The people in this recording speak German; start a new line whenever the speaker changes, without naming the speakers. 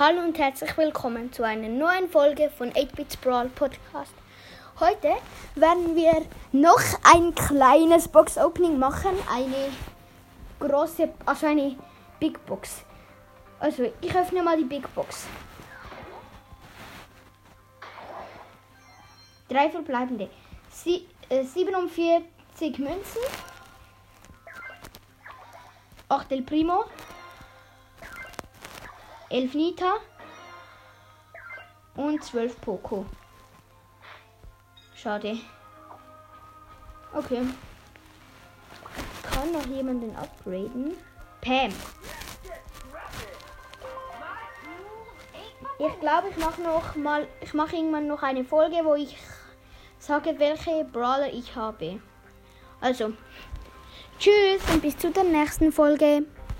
Hallo und herzlich willkommen zu einer neuen Folge von 8-Bits Brawl Podcast. Heute werden wir noch ein kleines Box Opening machen, eine große, also eine Big Box. Also ich öffne mal die Big Box. Drei verbleibende. Sie, äh, 47 Münzen. 8 El Primo. 11 Nita und 12 Poco. Schade. Okay. Kann noch jemanden upgraden? Pam. Ich glaube, ich mache noch mal, ich mache irgendwann noch eine Folge, wo ich sage, welche Brawler ich habe. Also, tschüss und bis zu der nächsten Folge.